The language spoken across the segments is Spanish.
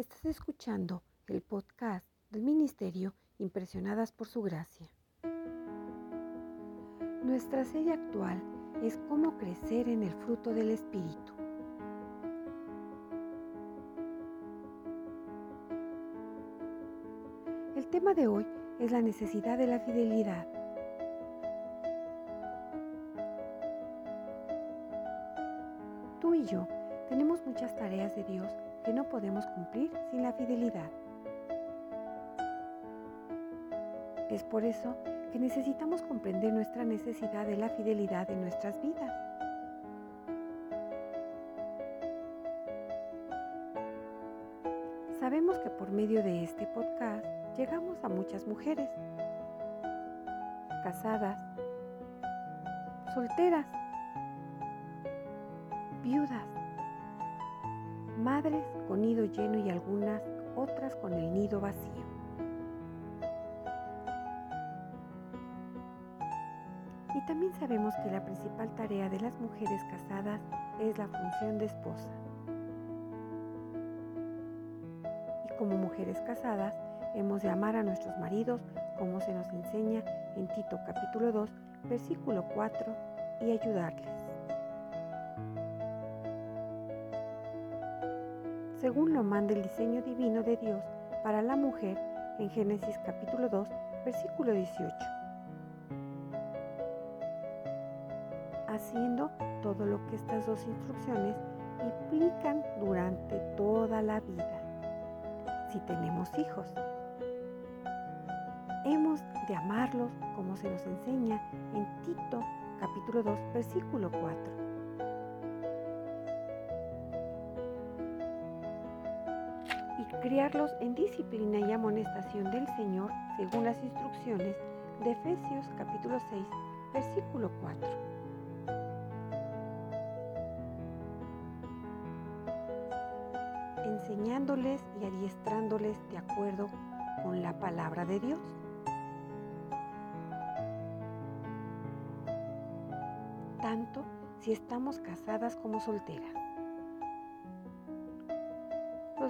Estás escuchando el podcast del Ministerio Impresionadas por Su Gracia. Nuestra serie actual es Cómo crecer en el fruto del Espíritu. El tema de hoy es la necesidad de la fidelidad. Tú y yo tenemos muchas tareas de Dios que no podemos cumplir sin la fidelidad. Es por eso que necesitamos comprender nuestra necesidad de la fidelidad en nuestras vidas. Sabemos que por medio de este podcast llegamos a muchas mujeres, casadas, solteras, viudas, madres con nido lleno y algunas otras con el nido vacío. Y también sabemos que la principal tarea de las mujeres casadas es la función de esposa. Y como mujeres casadas, hemos de amar a nuestros maridos como se nos enseña en Tito capítulo 2, versículo 4, y ayudarles. Según lo manda el diseño divino de Dios para la mujer en Génesis capítulo 2, versículo 18. Haciendo todo lo que estas dos instrucciones implican durante toda la vida, si tenemos hijos. Hemos de amarlos como se nos enseña en Tito capítulo 2, versículo 4. Criarlos en disciplina y amonestación del Señor según las instrucciones de Efesios capítulo 6, versículo 4. enseñándoles y adiestrándoles de acuerdo con la palabra de Dios. Tanto si estamos casadas como solteras.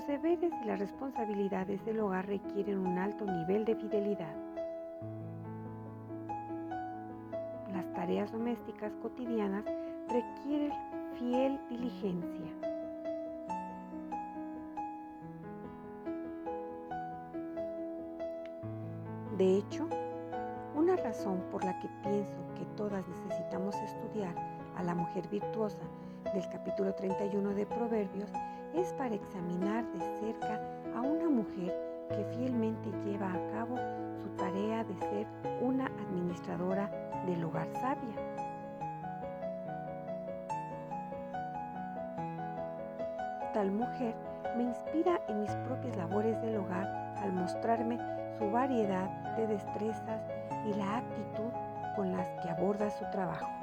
Los deberes y las responsabilidades del hogar requieren un alto nivel de fidelidad. Las tareas domésticas cotidianas requieren fiel diligencia. De hecho, una razón por la que pienso que todas necesitamos estudiar a la mujer virtuosa del capítulo 31 de Proverbios es para examinar de cerca a una mujer que fielmente lleva a cabo su tarea de ser una administradora del hogar sabia. Tal mujer me inspira en mis propias labores del hogar al mostrarme su variedad de destrezas y la actitud con las que aborda su trabajo.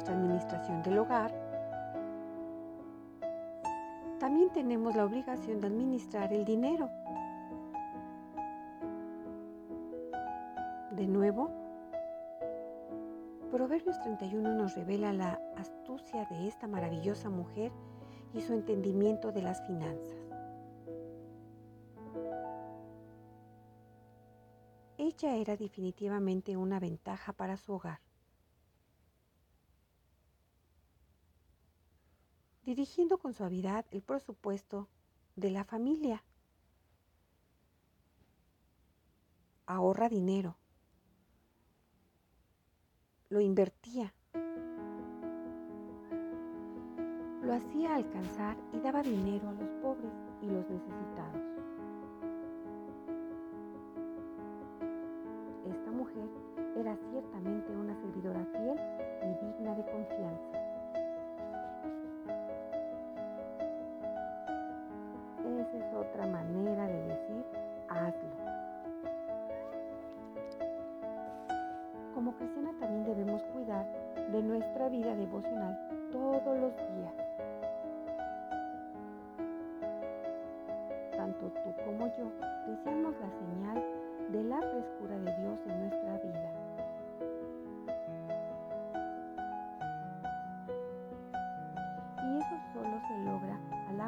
Nuestra administración del hogar, también tenemos la obligación de administrar el dinero. De nuevo, Proverbios 31 nos revela la astucia de esta maravillosa mujer y su entendimiento de las finanzas. Ella era definitivamente una ventaja para su hogar. Dirigiendo con suavidad el presupuesto de la familia. Ahorra dinero. Lo invertía. Lo hacía alcanzar y daba dinero a los pobres y los necesitados. Esta mujer era ciertamente una servidora fiel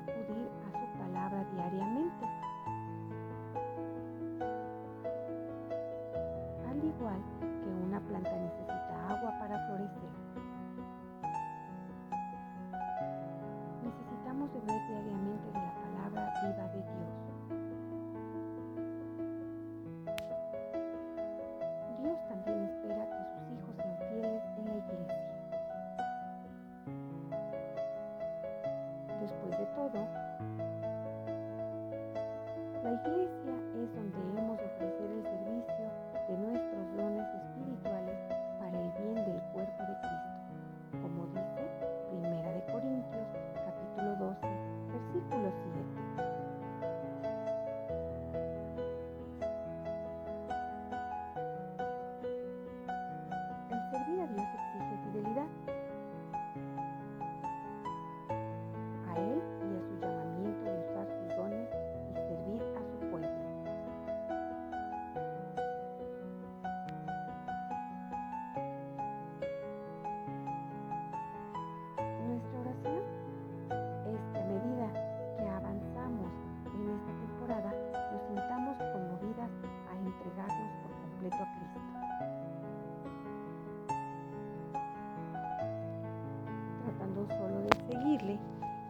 acudir a su palabra diariamente. Al igual que una planta necesita agua para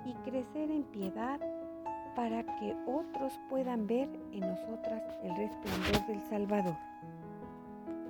y crecer en piedad para que otros puedan ver en nosotras el resplandor del Salvador.